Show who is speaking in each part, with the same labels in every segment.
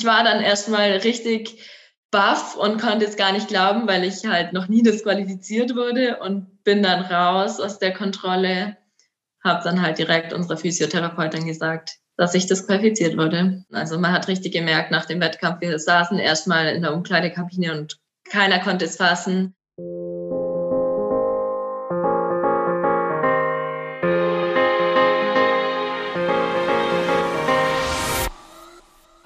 Speaker 1: ich war dann erstmal richtig baff und konnte es gar nicht glauben, weil ich halt noch nie disqualifiziert wurde und bin dann raus aus der Kontrolle, habe dann halt direkt unserer Physiotherapeutin gesagt, dass ich disqualifiziert wurde. Also man hat richtig gemerkt nach dem Wettkampf, wir saßen erstmal in der Umkleidekabine und keiner konnte es fassen.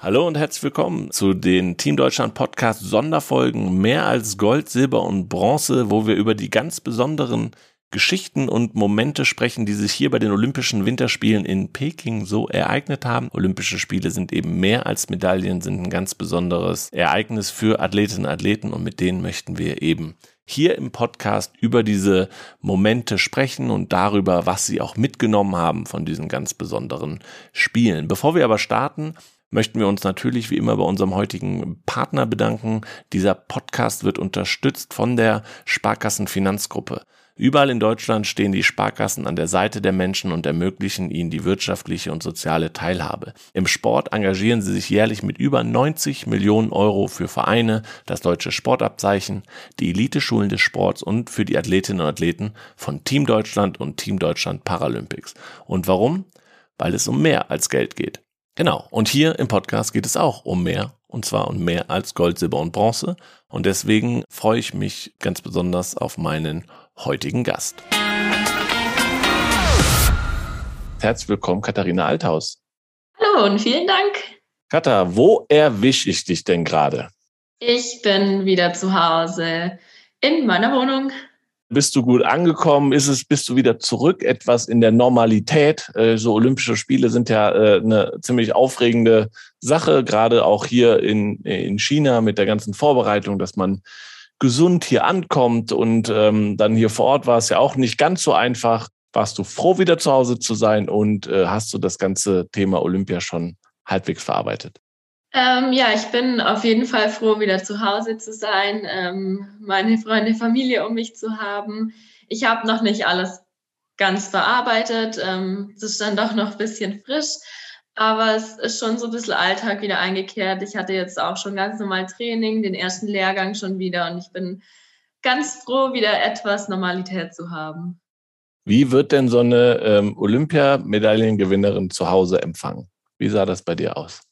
Speaker 2: Hallo und herzlich willkommen zu den Team Deutschland Podcast Sonderfolgen mehr als Gold, Silber und Bronze, wo wir über die ganz besonderen Geschichten und Momente sprechen, die sich hier bei den Olympischen Winterspielen in Peking so ereignet haben. Olympische Spiele sind eben mehr als Medaillen, sind ein ganz besonderes Ereignis für Athletinnen und Athleten und mit denen möchten wir eben hier im Podcast über diese Momente sprechen und darüber, was sie auch mitgenommen haben von diesen ganz besonderen Spielen. Bevor wir aber starten, möchten wir uns natürlich wie immer bei unserem heutigen Partner bedanken. Dieser Podcast wird unterstützt von der Sparkassen Finanzgruppe. Überall in Deutschland stehen die Sparkassen an der Seite der Menschen und ermöglichen ihnen die wirtschaftliche und soziale Teilhabe. Im Sport engagieren sie sich jährlich mit über 90 Millionen Euro für Vereine, das deutsche Sportabzeichen, die Eliteschulen des Sports und für die Athletinnen und Athleten von Team Deutschland und Team Deutschland Paralympics. Und warum? Weil es um mehr als Geld geht. Genau. Und hier im Podcast geht es auch um mehr. Und zwar um mehr als Gold, Silber und Bronze. Und deswegen freue ich mich ganz besonders auf meinen heutigen Gast. Herzlich willkommen, Katharina Althaus.
Speaker 1: Hallo und vielen Dank.
Speaker 2: Katha, wo erwische ich dich denn gerade?
Speaker 1: Ich bin wieder zu Hause in meiner Wohnung.
Speaker 2: Bist du gut angekommen? Ist es, bist du wieder zurück etwas in der Normalität? Äh, so Olympische Spiele sind ja äh, eine ziemlich aufregende Sache, gerade auch hier in, in China mit der ganzen Vorbereitung, dass man gesund hier ankommt und ähm, dann hier vor Ort war es ja auch nicht ganz so einfach. Warst du froh, wieder zu Hause zu sein und äh, hast du das ganze Thema Olympia schon halbwegs verarbeitet?
Speaker 1: Ähm, ja, ich bin auf jeden Fall froh, wieder zu Hause zu sein, ähm, meine Freunde, Familie um mich zu haben. Ich habe noch nicht alles ganz verarbeitet. Ähm, es ist dann doch noch ein bisschen frisch, aber es ist schon so ein bisschen Alltag wieder eingekehrt. Ich hatte jetzt auch schon ganz normal Training, den ersten Lehrgang schon wieder und ich bin ganz froh, wieder etwas Normalität zu haben.
Speaker 2: Wie wird denn so eine ähm, Olympiamedaillengewinnerin zu Hause empfangen? Wie sah das bei dir aus?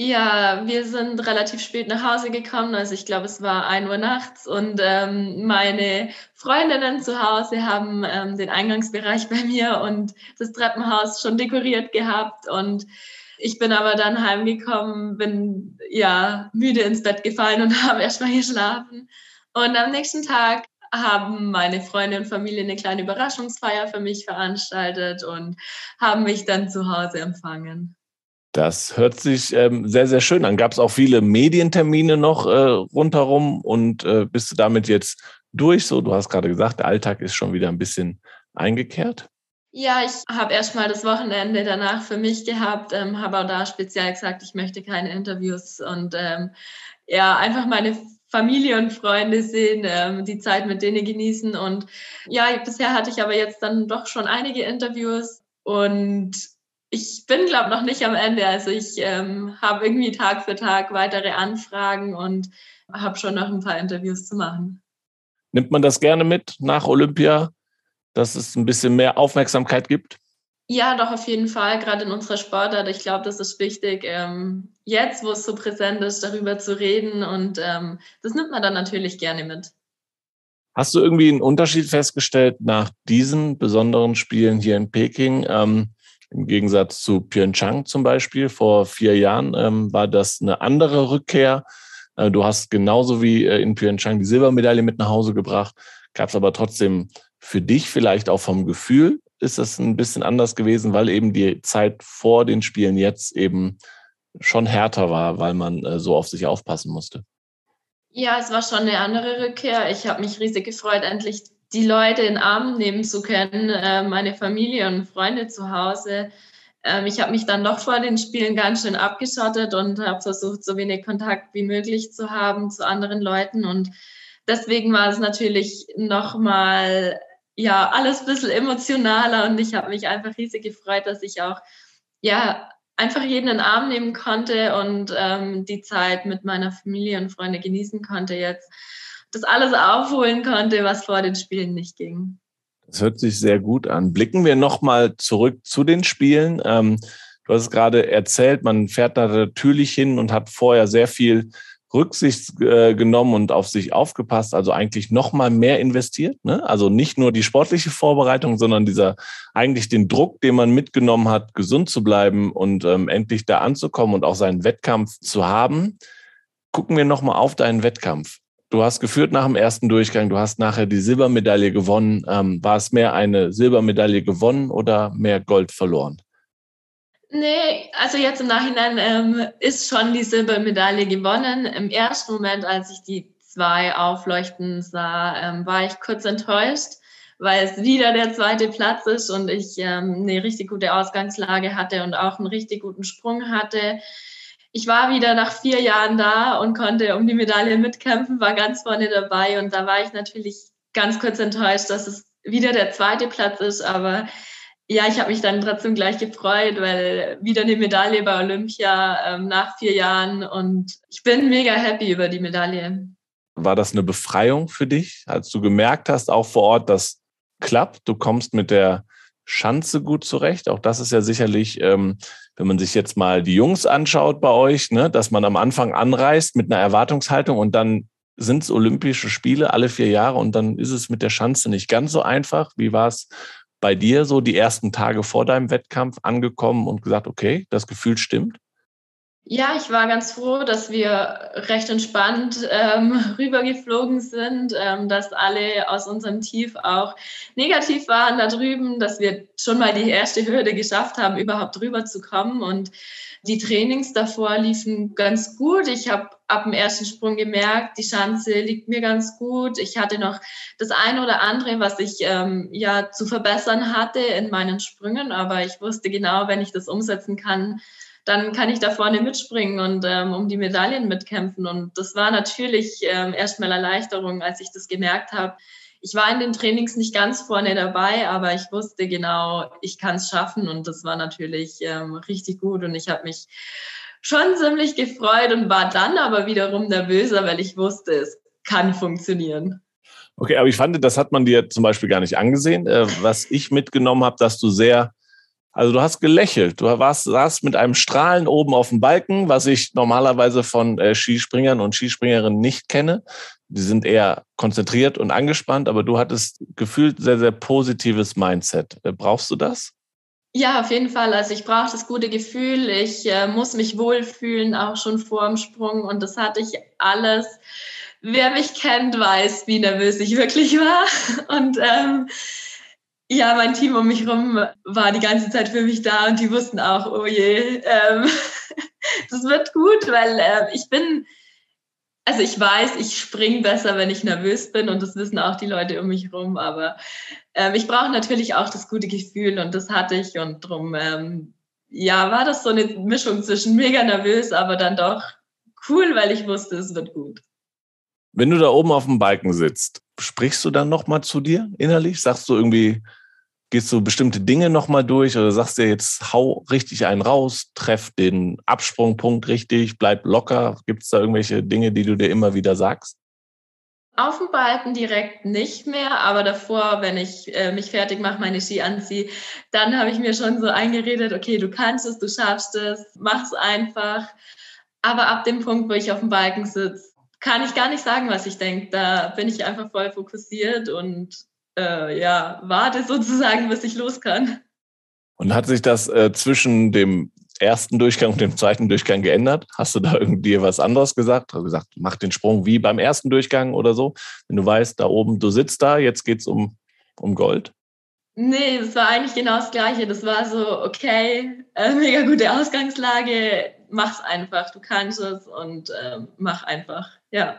Speaker 1: Ja, wir sind relativ spät nach Hause gekommen. Also ich glaube, es war ein Uhr nachts und ähm, meine Freundinnen zu Hause haben ähm, den Eingangsbereich bei mir und das Treppenhaus schon dekoriert gehabt und ich bin aber dann heimgekommen, bin ja müde ins Bett gefallen und habe erstmal geschlafen. Und am nächsten Tag haben meine Freunde und Familie eine kleine Überraschungsfeier für mich veranstaltet und haben mich dann zu Hause empfangen.
Speaker 2: Das hört sich ähm, sehr, sehr schön an. Gab es auch viele Medientermine noch äh, rundherum und äh, bist du damit jetzt durch? So, du hast gerade gesagt, der Alltag ist schon wieder ein bisschen eingekehrt.
Speaker 1: Ja, ich habe erstmal das Wochenende danach für mich gehabt, ähm, habe auch da speziell gesagt, ich möchte keine Interviews und ähm, ja, einfach meine Familie und Freunde sehen, ähm, die Zeit mit denen genießen. Und ja, bisher hatte ich aber jetzt dann doch schon einige Interviews und ich bin, glaube noch nicht am Ende. Also ich ähm, habe irgendwie Tag für Tag weitere Anfragen und habe schon noch ein paar Interviews zu machen.
Speaker 2: Nimmt man das gerne mit nach Olympia, dass es ein bisschen mehr Aufmerksamkeit gibt?
Speaker 1: Ja, doch auf jeden Fall, gerade in unserer Sportart. Ich glaube, das ist wichtig, ähm, jetzt, wo es so präsent ist, darüber zu reden. Und ähm, das nimmt man dann natürlich gerne mit.
Speaker 2: Hast du irgendwie einen Unterschied festgestellt nach diesen besonderen Spielen hier in Peking? Ähm, im Gegensatz zu Pyeongchang zum Beispiel vor vier Jahren ähm, war das eine andere Rückkehr. Äh, du hast genauso wie äh, in Pyeongchang die Silbermedaille mit nach Hause gebracht, gab es aber trotzdem für dich vielleicht auch vom Gefühl ist das ein bisschen anders gewesen, weil eben die Zeit vor den Spielen jetzt eben schon härter war, weil man äh, so auf sich aufpassen musste.
Speaker 1: Ja, es war schon eine andere Rückkehr. Ich habe mich riesig gefreut, endlich die Leute in den Arm nehmen zu können, äh, meine Familie und Freunde zu Hause. Ähm, ich habe mich dann doch vor den Spielen ganz schön abgeschottet und habe versucht, so wenig Kontakt wie möglich zu haben zu anderen Leuten. Und deswegen war es natürlich nochmal, ja, alles ein bisschen emotionaler und ich habe mich einfach riesig gefreut, dass ich auch, ja, einfach jeden in den Arm nehmen konnte und ähm, die Zeit mit meiner Familie und Freunde genießen konnte jetzt. Das alles aufholen konnte, was vor den Spielen nicht ging.
Speaker 2: Das hört sich sehr gut an. Blicken wir nochmal zurück zu den Spielen. Ähm, du hast es gerade erzählt, man fährt da natürlich hin und hat vorher sehr viel Rücksicht äh, genommen und auf sich aufgepasst, also eigentlich noch mal mehr investiert. Ne? Also nicht nur die sportliche Vorbereitung, sondern dieser eigentlich den Druck, den man mitgenommen hat, gesund zu bleiben und ähm, endlich da anzukommen und auch seinen Wettkampf zu haben. Gucken wir noch mal auf deinen Wettkampf. Du hast geführt nach dem ersten Durchgang, du hast nachher die Silbermedaille gewonnen. Ähm, war es mehr eine Silbermedaille gewonnen oder mehr Gold verloren?
Speaker 1: Nee, also jetzt im Nachhinein ähm, ist schon die Silbermedaille gewonnen. Im ersten Moment, als ich die zwei aufleuchten sah, ähm, war ich kurz enttäuscht, weil es wieder der zweite Platz ist und ich ähm, eine richtig gute Ausgangslage hatte und auch einen richtig guten Sprung hatte. Ich war wieder nach vier Jahren da und konnte um die Medaille mitkämpfen, war ganz vorne dabei und da war ich natürlich ganz kurz enttäuscht, dass es wieder der zweite Platz ist, aber ja, ich habe mich dann trotzdem gleich gefreut, weil wieder eine Medaille bei Olympia ähm, nach vier Jahren und ich bin mega happy über die Medaille.
Speaker 2: War das eine Befreiung für dich, als du gemerkt hast, auch vor Ort, dass klappt, du kommst mit der Schanze gut zurecht? Auch das ist ja sicherlich, ähm, wenn man sich jetzt mal die Jungs anschaut bei euch, ne, dass man am Anfang anreist mit einer Erwartungshaltung und dann sind es Olympische Spiele alle vier Jahre und dann ist es mit der Schanze nicht ganz so einfach. Wie war es bei dir so die ersten Tage vor deinem Wettkampf angekommen und gesagt, okay, das Gefühl stimmt?
Speaker 1: Ja, ich war ganz froh, dass wir recht entspannt ähm, rübergeflogen sind, ähm, dass alle aus unserem Tief auch negativ waren da drüben, dass wir schon mal die erste Hürde geschafft haben, überhaupt rüberzukommen. Und die Trainings davor liefen ganz gut. Ich habe ab dem ersten Sprung gemerkt, die Schanze liegt mir ganz gut. Ich hatte noch das eine oder andere, was ich ähm, ja zu verbessern hatte in meinen Sprüngen, aber ich wusste genau, wenn ich das umsetzen kann, dann kann ich da vorne mitspringen und ähm, um die Medaillen mitkämpfen. Und das war natürlich ähm, erstmal Erleichterung, als ich das gemerkt habe. Ich war in den Trainings nicht ganz vorne dabei, aber ich wusste genau, ich kann es schaffen und das war natürlich ähm, richtig gut und ich habe mich schon ziemlich gefreut und war dann aber wiederum nervöser, weil ich wusste, es kann funktionieren.
Speaker 2: Okay, aber ich fand, das hat man dir zum Beispiel gar nicht angesehen. Äh, was ich mitgenommen habe, dass du sehr also du hast gelächelt, du warst, saßt mit einem Strahlen oben auf dem Balken, was ich normalerweise von äh, Skispringern und Skispringerinnen nicht kenne. Die sind eher konzentriert und angespannt, aber du hattest gefühlt sehr, sehr positives Mindset. Äh, brauchst du das?
Speaker 1: Ja, auf jeden Fall. Also ich brauche das gute Gefühl. Ich äh, muss mich wohlfühlen, auch schon vor dem Sprung. Und das hatte ich alles. Wer mich kennt, weiß, wie nervös ich wirklich war. Und ähm, ja, mein Team um mich herum war die ganze Zeit für mich da und die wussten auch, oh je, ähm, das wird gut, weil äh, ich bin, also ich weiß, ich springe besser, wenn ich nervös bin und das wissen auch die Leute um mich herum, aber ähm, ich brauche natürlich auch das gute Gefühl und das hatte ich und drum, ähm, ja, war das so eine Mischung zwischen mega nervös, aber dann doch cool, weil ich wusste, es wird gut.
Speaker 2: Wenn du da oben auf dem Balken sitzt, sprichst du dann nochmal zu dir innerlich? Sagst du irgendwie, gehst du bestimmte Dinge nochmal durch oder sagst dir jetzt, hau richtig einen raus, treff den Absprungpunkt richtig, bleib locker? Gibt es da irgendwelche Dinge, die du dir immer wieder sagst?
Speaker 1: Auf dem Balken direkt nicht mehr, aber davor, wenn ich äh, mich fertig mache, meine Ski anziehe, dann habe ich mir schon so eingeredet, okay, du kannst es, du schaffst es, mach's einfach. Aber ab dem Punkt, wo ich auf dem Balken sitze, kann ich gar nicht sagen, was ich denke. Da bin ich einfach voll fokussiert und äh, ja, warte sozusagen, bis ich los kann.
Speaker 2: Und hat sich das äh, zwischen dem ersten Durchgang und dem zweiten Durchgang geändert? Hast du da irgendwie was anderes gesagt? Hast du gesagt, mach den Sprung wie beim ersten Durchgang oder so? Wenn du weißt, da oben, du sitzt da, jetzt geht es um, um Gold?
Speaker 1: Nee, das war eigentlich genau das Gleiche. Das war so, okay, äh, mega gute Ausgangslage, mach's einfach, du kannst es und äh, mach einfach, ja.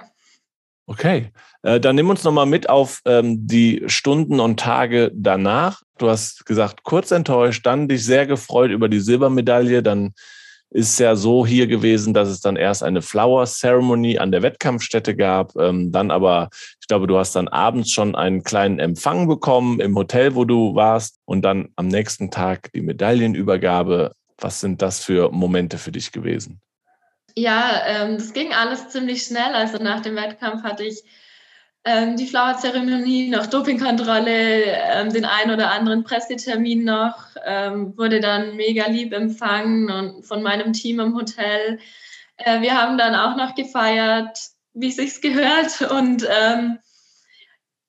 Speaker 2: Okay, äh, dann nimm uns nochmal mit auf ähm, die Stunden und Tage danach. Du hast gesagt, kurz enttäuscht, dann dich sehr gefreut über die Silbermedaille. Dann ist ja so hier gewesen, dass es dann erst eine Flower Ceremony an der Wettkampfstätte gab. Ähm, dann aber, ich glaube, du hast dann abends schon einen kleinen Empfang bekommen im Hotel, wo du warst. Und dann am nächsten Tag die Medaillenübergabe. Was sind das für Momente für dich gewesen?
Speaker 1: Ja, ähm, das ging alles ziemlich schnell. Also nach dem Wettkampf hatte ich ähm, die Flower-Zeremonie, noch Dopingkontrolle, ähm, den ein oder anderen Pressetermin noch, ähm, wurde dann mega lieb empfangen und von meinem Team im Hotel. Äh, wir haben dann auch noch gefeiert, wie es sich gehört. Und ähm,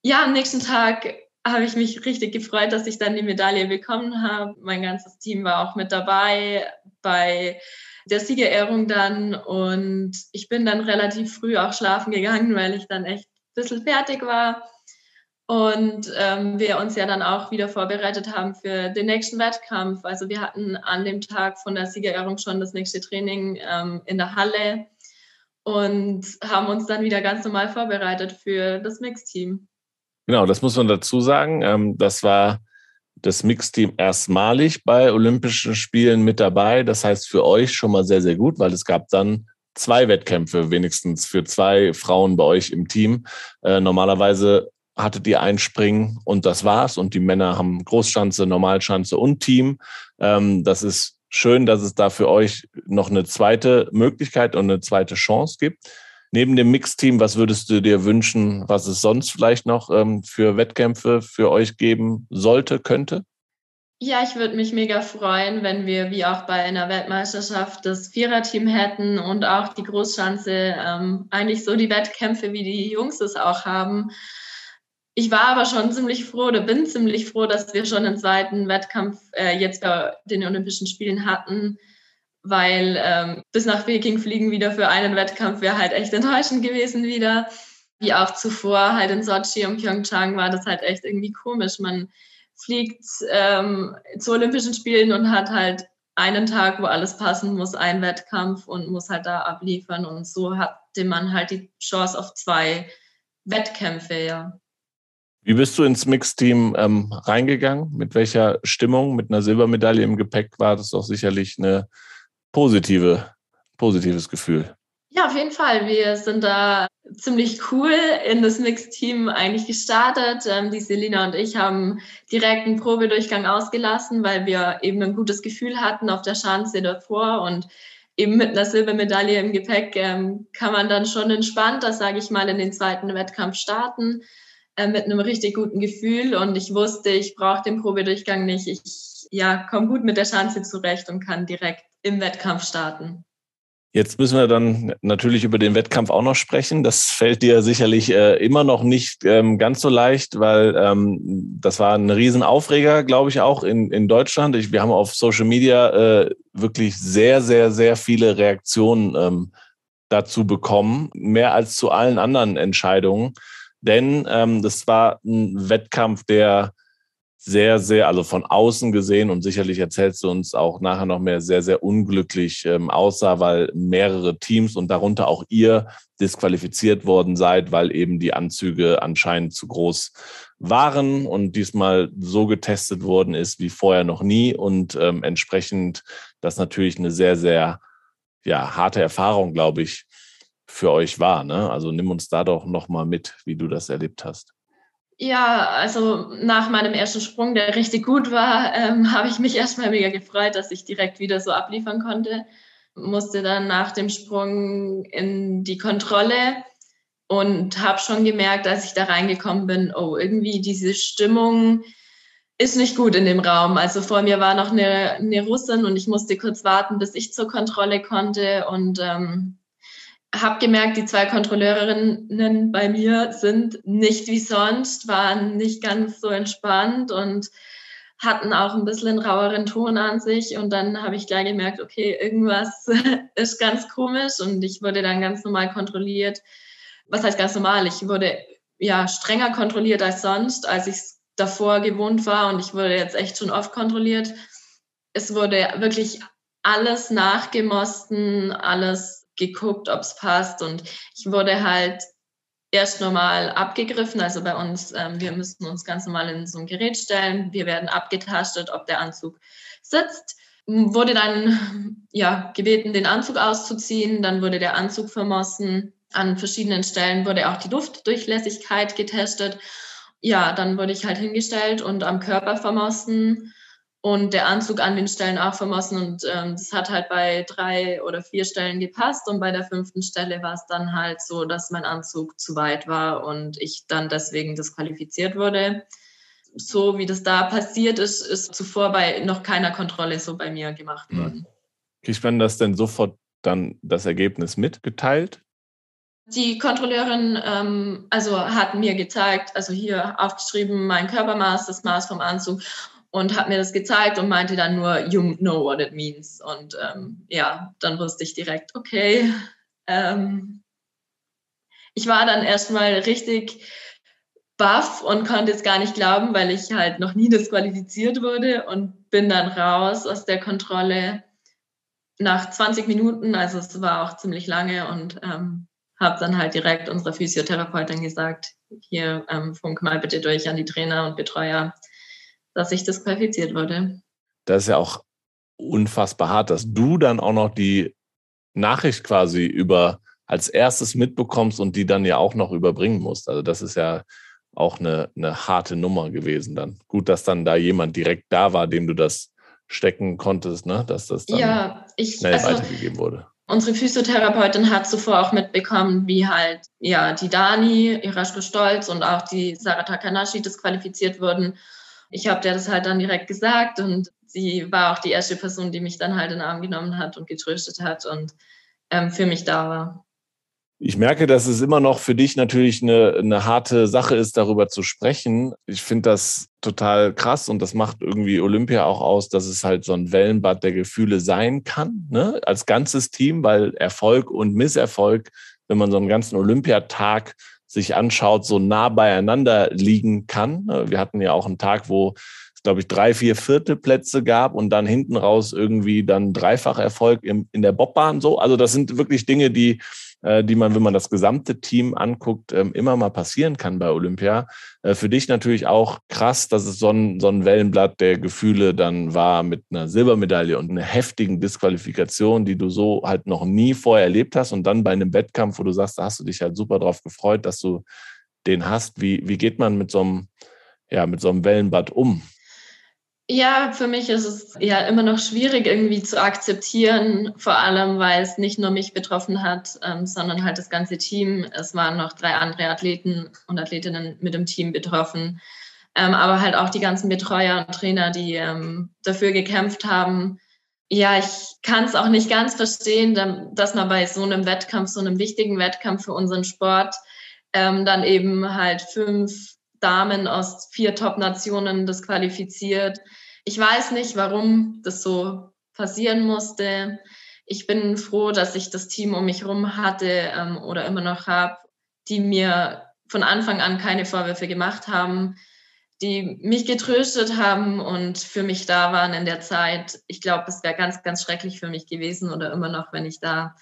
Speaker 1: ja, am nächsten Tag habe ich mich richtig gefreut, dass ich dann die Medaille bekommen habe. Mein ganzes Team war auch mit dabei bei der Siegerehrung dann und ich bin dann relativ früh auch schlafen gegangen, weil ich dann echt ein bisschen fertig war und ähm, wir uns ja dann auch wieder vorbereitet haben für den nächsten Wettkampf. Also wir hatten an dem Tag von der Siegerehrung schon das nächste Training ähm, in der Halle und haben uns dann wieder ganz normal vorbereitet für das Mixteam.
Speaker 2: Genau, das muss man dazu sagen. Ähm, das war das Mixteam erstmalig bei Olympischen Spielen mit dabei. Das heißt für euch schon mal sehr, sehr gut, weil es gab dann zwei Wettkämpfe wenigstens für zwei Frauen bei euch im Team. Äh, normalerweise hattet ihr ein Springen und das war's. Und die Männer haben Großschanze, Normalschanze und Team. Ähm, das ist schön, dass es da für euch noch eine zweite Möglichkeit und eine zweite Chance gibt. Neben dem Mixteam, was würdest du dir wünschen, was es sonst vielleicht noch ähm, für Wettkämpfe für euch geben sollte, könnte?
Speaker 1: Ja, ich würde mich mega freuen, wenn wir wie auch bei einer Weltmeisterschaft das Viererteam hätten und auch die Großschanze ähm, eigentlich so die Wettkämpfe, wie die Jungs es auch haben. Ich war aber schon ziemlich froh oder bin ziemlich froh, dass wir schon einen zweiten Wettkampf äh, jetzt bei den Olympischen Spielen hatten weil ähm, bis nach Peking fliegen wieder für einen Wettkampf wäre halt echt enttäuschend gewesen wieder. Wie auch zuvor halt in Sochi und Pyeongchang war das halt echt irgendwie komisch. Man fliegt ähm, zu Olympischen Spielen und hat halt einen Tag, wo alles passen muss, einen Wettkampf und muss halt da abliefern. Und so hatte man halt die Chance auf zwei Wettkämpfe, ja.
Speaker 2: Wie bist du ins Mixteam ähm, reingegangen? Mit welcher Stimmung? Mit einer Silbermedaille im Gepäck war das doch sicherlich eine positive, positives Gefühl.
Speaker 1: Ja, auf jeden Fall. Wir sind da ziemlich cool in das Mixteam eigentlich gestartet. Ähm, die Selina und ich haben direkt einen Probedurchgang ausgelassen, weil wir eben ein gutes Gefühl hatten auf der Schanze davor und eben mit einer Silbermedaille im Gepäck ähm, kann man dann schon entspannt, das sage ich mal, in den zweiten Wettkampf starten äh, mit einem richtig guten Gefühl. Und ich wusste, ich brauche den Probedurchgang nicht. Ich ja, komme gut mit der Schanze zurecht und kann direkt im Wettkampf starten.
Speaker 2: Jetzt müssen wir dann natürlich über den Wettkampf auch noch sprechen. Das fällt dir sicherlich äh, immer noch nicht ähm, ganz so leicht, weil ähm, das war ein Riesenaufreger, glaube ich, auch in, in Deutschland. Ich, wir haben auf Social Media äh, wirklich sehr, sehr, sehr viele Reaktionen ähm, dazu bekommen, mehr als zu allen anderen Entscheidungen. Denn ähm, das war ein Wettkampf, der sehr, sehr, also von außen gesehen und sicherlich erzählst du uns auch nachher noch mehr, sehr, sehr unglücklich ähm, aussah, weil mehrere Teams und darunter auch ihr disqualifiziert worden seid, weil eben die Anzüge anscheinend zu groß waren und diesmal so getestet worden ist wie vorher noch nie und ähm, entsprechend das natürlich eine sehr, sehr ja, harte Erfahrung, glaube ich, für euch war. Ne? Also nimm uns da doch nochmal mit, wie du das erlebt hast.
Speaker 1: Ja, also nach meinem ersten Sprung, der richtig gut war, ähm, habe ich mich erstmal mega gefreut, dass ich direkt wieder so abliefern konnte. Musste dann nach dem Sprung in die Kontrolle und habe schon gemerkt, als ich da reingekommen bin, oh, irgendwie diese Stimmung ist nicht gut in dem Raum. Also vor mir war noch eine, eine Russin und ich musste kurz warten, bis ich zur Kontrolle konnte und ähm, habe gemerkt, die zwei Kontrolleurinnen bei mir sind nicht wie sonst, waren nicht ganz so entspannt und hatten auch ein bisschen einen raueren Ton an sich. Und dann habe ich gleich gemerkt, okay, irgendwas ist ganz komisch und ich wurde dann ganz normal kontrolliert. Was heißt ganz normal? Ich wurde ja strenger kontrolliert als sonst, als ich es davor gewohnt war und ich wurde jetzt echt schon oft kontrolliert. Es wurde wirklich alles nachgemossen, alles geguckt, ob es passt. Und ich wurde halt erst normal abgegriffen. Also bei uns, ähm, wir müssen uns ganz normal in so ein Gerät stellen. Wir werden abgetastet, ob der Anzug sitzt. Wurde dann ja, gebeten, den Anzug auszuziehen. Dann wurde der Anzug vermossen. An verschiedenen Stellen wurde auch die Luftdurchlässigkeit getestet. Ja, dann wurde ich halt hingestellt und am Körper vermossen. Und der Anzug an den Stellen auch vermossen. Und ähm, das hat halt bei drei oder vier Stellen gepasst. Und bei der fünften Stelle war es dann halt so, dass mein Anzug zu weit war und ich dann deswegen disqualifiziert wurde. So wie das da passiert ist, ist zuvor bei noch keiner Kontrolle so bei mir gemacht hm. worden.
Speaker 2: Kriegt man das denn sofort dann das Ergebnis mitgeteilt?
Speaker 1: Die Kontrolleurin ähm, also hat mir gezeigt, also hier aufgeschrieben, mein Körpermaß, das Maß vom Anzug und hat mir das gezeigt und meinte dann nur, you know what it means. Und ähm, ja, dann wusste ich direkt, okay. Ähm, ich war dann erstmal richtig baff und konnte es gar nicht glauben, weil ich halt noch nie disqualifiziert wurde und bin dann raus aus der Kontrolle nach 20 Minuten, also es war auch ziemlich lange und ähm, habe dann halt direkt unserer Physiotherapeutin gesagt, hier ähm, funk mal bitte durch an die Trainer und Betreuer, dass ich disqualifiziert wurde.
Speaker 2: Das ist ja auch unfassbar hart, dass du dann auch noch die Nachricht quasi über als erstes mitbekommst und die dann ja auch noch überbringen musst. Also das ist ja auch eine, eine harte Nummer gewesen dann. Gut, dass dann da jemand direkt da war, dem du das stecken konntest, ne? dass das dann
Speaker 1: ja, ich,
Speaker 2: schnell also, weitergegeben wurde.
Speaker 1: Unsere Physiotherapeutin hat zuvor auch mitbekommen, wie halt ja die Dani, Iraschko Stolz und auch die Sarah Takanashi disqualifiziert wurden ich habe der das halt dann direkt gesagt und sie war auch die erste Person, die mich dann halt in den Arm genommen hat und getröstet hat und ähm, für mich da war.
Speaker 2: Ich merke, dass es immer noch für dich natürlich eine, eine harte Sache ist, darüber zu sprechen. Ich finde das total krass und das macht irgendwie Olympia auch aus, dass es halt so ein Wellenbad der Gefühle sein kann, ne? als ganzes Team, weil Erfolg und Misserfolg, wenn man so einen ganzen Olympiatag sich anschaut, so nah beieinander liegen kann. Wir hatten ja auch einen Tag, wo es, glaube ich, drei, vier Viertelplätze gab und dann hinten raus irgendwie dann Dreifacherfolg in der Bobbahn so. Also das sind wirklich Dinge, die äh, die man, wenn man das gesamte Team anguckt, ähm, immer mal passieren kann bei Olympia. Äh, für dich natürlich auch krass, dass es so ein, so ein Wellenblatt der Gefühle dann war mit einer Silbermedaille und einer heftigen Disqualifikation, die du so halt noch nie vorher erlebt hast und dann bei einem Wettkampf, wo du sagst, da hast du dich halt super drauf gefreut, dass du den hast. Wie, wie geht man mit so einem, ja, mit so einem Wellenbad um?
Speaker 1: Ja, für mich ist es ja immer noch schwierig irgendwie zu akzeptieren, vor allem weil es nicht nur mich betroffen hat, ähm, sondern halt das ganze Team. Es waren noch drei andere Athleten und Athletinnen mit dem Team betroffen, ähm, aber halt auch die ganzen Betreuer und Trainer, die ähm, dafür gekämpft haben. Ja, ich kann es auch nicht ganz verstehen, dass man bei so einem Wettkampf, so einem wichtigen Wettkampf für unseren Sport, ähm, dann eben halt fünf Damen aus vier Top-Nationen disqualifiziert ich weiß nicht, warum das so passieren musste. Ich bin froh, dass ich das Team um mich herum hatte ähm, oder immer noch habe, die mir von Anfang an keine Vorwürfe gemacht haben, die mich getröstet haben und für mich da waren in der Zeit. Ich glaube, es wäre ganz, ganz schrecklich für mich gewesen oder immer noch, wenn ich da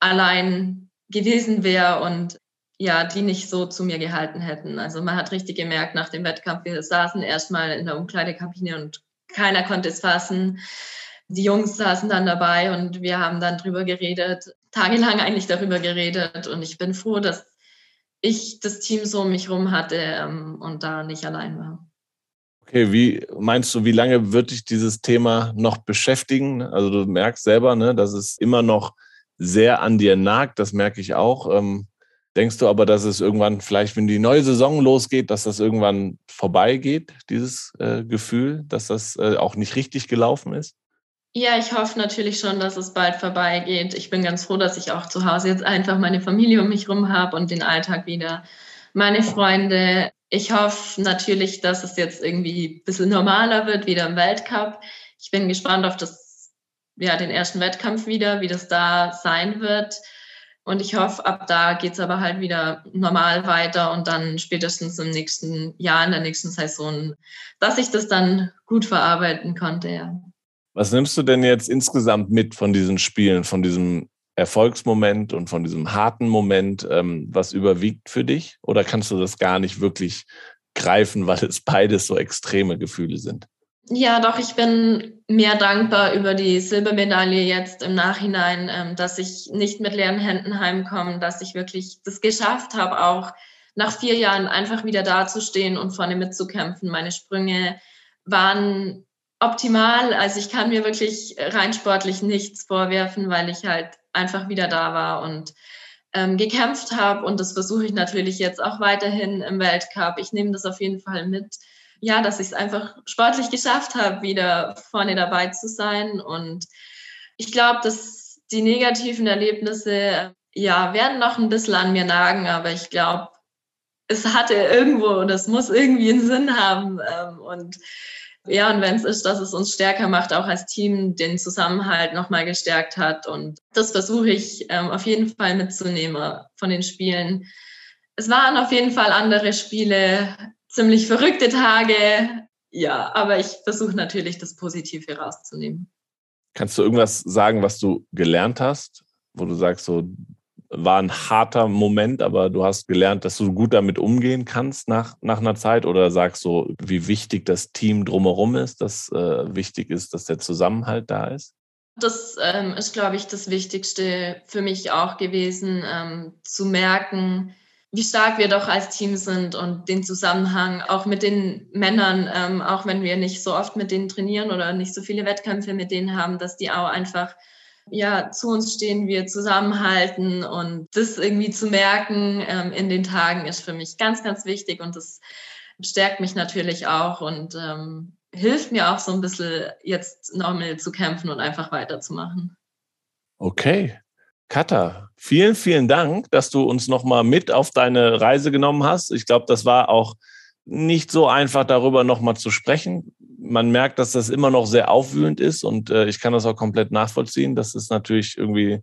Speaker 1: allein gewesen wäre und ja, die nicht so zu mir gehalten hätten. Also man hat richtig gemerkt nach dem Wettkampf, wir saßen erstmal in der Umkleidekabine und keiner konnte es fassen. Die Jungs saßen dann dabei und wir haben dann drüber geredet, tagelang eigentlich darüber geredet. Und ich bin froh, dass ich das Team so um mich rum hatte ähm, und da nicht allein war.
Speaker 2: Okay, wie meinst du, wie lange wird dich dieses Thema noch beschäftigen? Also du merkst selber, ne, dass es immer noch sehr an dir nagt, das merke ich auch. Ähm, Denkst du aber, dass es irgendwann, vielleicht, wenn die neue Saison losgeht, dass das irgendwann vorbeigeht, dieses äh, Gefühl, dass das äh, auch nicht richtig gelaufen ist?
Speaker 1: Ja, ich hoffe natürlich schon, dass es bald vorbeigeht. Ich bin ganz froh, dass ich auch zu Hause jetzt einfach meine Familie um mich herum habe und den Alltag wieder. Meine Freunde. Ich hoffe natürlich, dass es jetzt irgendwie ein bisschen normaler wird, wieder im Weltcup. Ich bin gespannt auf das, ja, den ersten Wettkampf wieder, wie das da sein wird. Und ich hoffe, ab da geht es aber halt wieder normal weiter und dann spätestens im nächsten Jahr, in der nächsten Saison, dass ich das dann gut verarbeiten konnte, ja.
Speaker 2: Was nimmst du denn jetzt insgesamt mit von diesen Spielen, von diesem Erfolgsmoment und von diesem harten Moment? Ähm, was überwiegt für dich? Oder kannst du das gar nicht wirklich greifen, weil es beides so extreme Gefühle sind?
Speaker 1: Ja, doch, ich bin mehr dankbar über die Silbermedaille jetzt im Nachhinein, ähm, dass ich nicht mit leeren Händen heimkomme, dass ich wirklich das geschafft habe, auch nach vier Jahren einfach wieder dazustehen und vorne mitzukämpfen. Meine Sprünge waren optimal. Also ich kann mir wirklich rein sportlich nichts vorwerfen, weil ich halt einfach wieder da war und ähm, gekämpft habe. Und das versuche ich natürlich jetzt auch weiterhin im Weltcup. Ich nehme das auf jeden Fall mit. Ja, dass ich es einfach sportlich geschafft habe, wieder vorne dabei zu sein. Und ich glaube, dass die negativen Erlebnisse ja werden noch ein bisschen an mir nagen, aber ich glaube, es hatte irgendwo und es muss irgendwie einen Sinn haben. Ähm, und ja, und wenn es ist, dass es uns stärker macht, auch als Team den Zusammenhalt nochmal gestärkt hat. Und das versuche ich ähm, auf jeden Fall mitzunehmen von den Spielen. Es waren auf jeden Fall andere Spiele, ziemlich verrückte Tage. Ja, aber ich versuche natürlich das Positive rauszunehmen.
Speaker 2: Kannst du irgendwas sagen, was du gelernt hast, wo du sagst, so, war ein harter Moment, aber du hast gelernt, dass du gut damit umgehen kannst nach, nach einer Zeit oder sagst du, wie wichtig das Team drumherum ist, dass äh, wichtig ist, dass der Zusammenhalt da ist?
Speaker 1: Das ähm, ist, glaube ich, das Wichtigste für mich auch gewesen, ähm, zu merken, wie stark wir doch als Team sind und den Zusammenhang auch mit den Männern, ähm, auch wenn wir nicht so oft mit denen trainieren oder nicht so viele Wettkämpfe mit denen haben, dass die auch einfach ja, zu uns stehen wir, zusammenhalten und das irgendwie zu merken ähm, in den Tagen ist für mich ganz, ganz wichtig und das stärkt mich natürlich auch und ähm, hilft mir auch so ein bisschen jetzt nochmal zu kämpfen und einfach weiterzumachen.
Speaker 2: Okay. Katha, vielen, vielen Dank, dass du uns nochmal mit auf deine Reise genommen hast. Ich glaube, das war auch nicht so einfach, darüber nochmal zu sprechen man merkt, dass das immer noch sehr aufwühlend ist und äh, ich kann das auch komplett nachvollziehen. Das ist natürlich irgendwie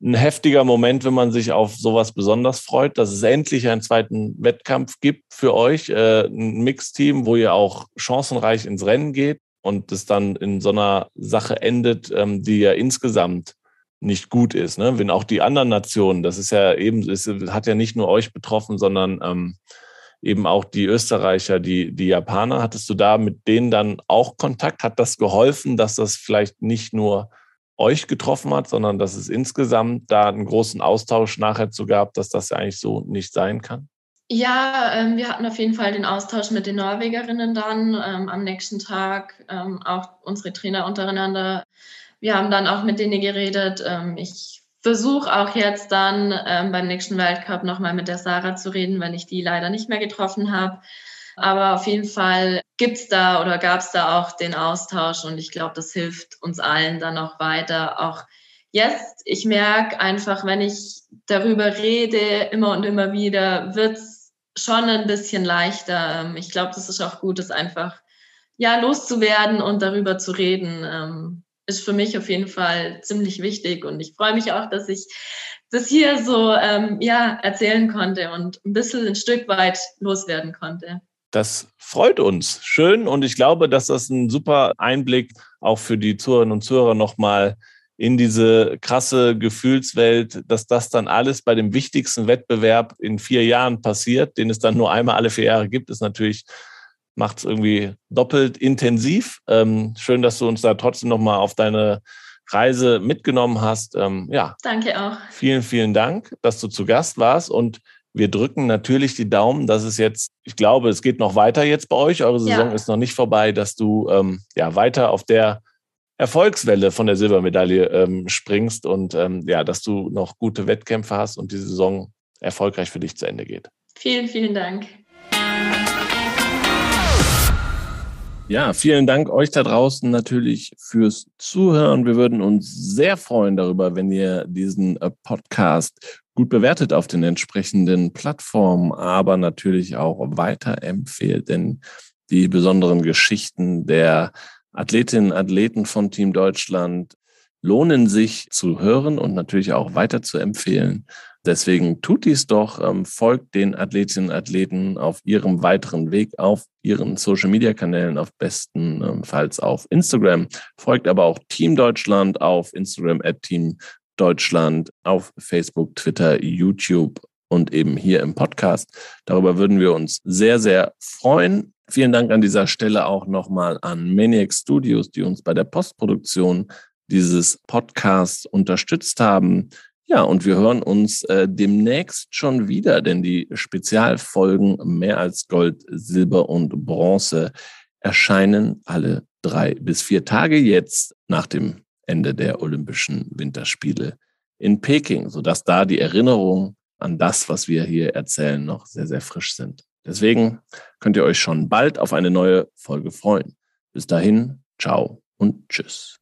Speaker 2: ein heftiger Moment, wenn man sich auf sowas besonders freut, dass es endlich einen zweiten Wettkampf gibt für euch, äh, ein Mixteam, wo ihr auch chancenreich ins Rennen geht und es dann in so einer Sache endet, ähm, die ja insgesamt nicht gut ist. Ne? Wenn auch die anderen Nationen, das ist ja eben, es hat ja nicht nur euch betroffen, sondern ähm, eben auch die Österreicher, die, die Japaner. Hattest du da mit denen dann auch Kontakt? Hat das geholfen, dass das vielleicht nicht nur euch getroffen hat, sondern dass es insgesamt da einen großen Austausch nachher zu gab, dass das ja eigentlich so nicht sein kann?
Speaker 1: Ja, ähm, wir hatten auf jeden Fall den Austausch mit den Norwegerinnen dann ähm, am nächsten Tag, ähm, auch unsere Trainer untereinander. Wir haben dann auch mit denen geredet. Ähm, ich versuche auch jetzt dann ähm, beim nächsten Weltcup nochmal mit der Sarah zu reden, wenn ich die leider nicht mehr getroffen habe. Aber auf jeden Fall gibt's da oder gab's da auch den Austausch und ich glaube, das hilft uns allen dann auch weiter. Auch jetzt, ich merke einfach, wenn ich darüber rede, immer und immer wieder, wird's schon ein bisschen leichter. Ähm, ich glaube, das ist auch gut, das einfach ja loszuwerden und darüber zu reden. Ist für mich auf jeden Fall ziemlich wichtig und ich freue mich auch, dass ich das hier so ähm, ja, erzählen konnte und ein bisschen ein Stück weit loswerden konnte.
Speaker 2: Das freut uns. Schön und ich glaube, dass das ein super Einblick auch für die Zuhörerinnen und Zuhörer nochmal in diese krasse Gefühlswelt, dass das dann alles bei dem wichtigsten Wettbewerb in vier Jahren passiert, den es dann nur einmal alle vier Jahre gibt, ist natürlich macht es irgendwie doppelt intensiv. Ähm, schön, dass du uns da trotzdem nochmal auf deine Reise mitgenommen hast. Ähm, ja.
Speaker 1: Danke auch.
Speaker 2: Vielen, vielen Dank, dass du zu Gast warst und wir drücken natürlich die Daumen, dass es jetzt, ich glaube, es geht noch weiter jetzt bei euch. Eure Saison ja. ist noch nicht vorbei, dass du ähm, ja weiter auf der Erfolgswelle von der Silbermedaille ähm, springst und ähm, ja, dass du noch gute Wettkämpfe hast und die Saison erfolgreich für dich zu Ende geht.
Speaker 1: Vielen, vielen Dank.
Speaker 2: Ja, vielen Dank euch da draußen natürlich fürs Zuhören. Wir würden uns sehr freuen darüber, wenn ihr diesen äh, Podcast gut bewertet auf den entsprechenden Plattformen, aber natürlich auch weiterempfehlt, denn die besonderen Geschichten der Athletinnen und Athleten von Team Deutschland lohnen sich zu hören und natürlich auch weiter zu empfehlen. Deswegen tut dies doch, ähm, folgt den Athletinnen und Athleten auf ihrem weiteren Weg auf ihren Social-Media-Kanälen, auf bestenfalls ähm, auf Instagram. Folgt aber auch Team Deutschland auf Instagram at Team Deutschland, auf Facebook, Twitter, YouTube und eben hier im Podcast. Darüber würden wir uns sehr, sehr freuen. Vielen Dank an dieser Stelle auch nochmal an Maniac Studios, die uns bei der Postproduktion dieses Podcasts unterstützt haben. Ja, und wir hören uns äh, demnächst schon wieder, denn die Spezialfolgen mehr als Gold, Silber und Bronze erscheinen alle drei bis vier Tage jetzt nach dem Ende der Olympischen Winterspiele in Peking, sodass da die Erinnerungen an das, was wir hier erzählen, noch sehr, sehr frisch sind. Deswegen könnt ihr euch schon bald auf eine neue Folge freuen. Bis dahin, ciao und tschüss.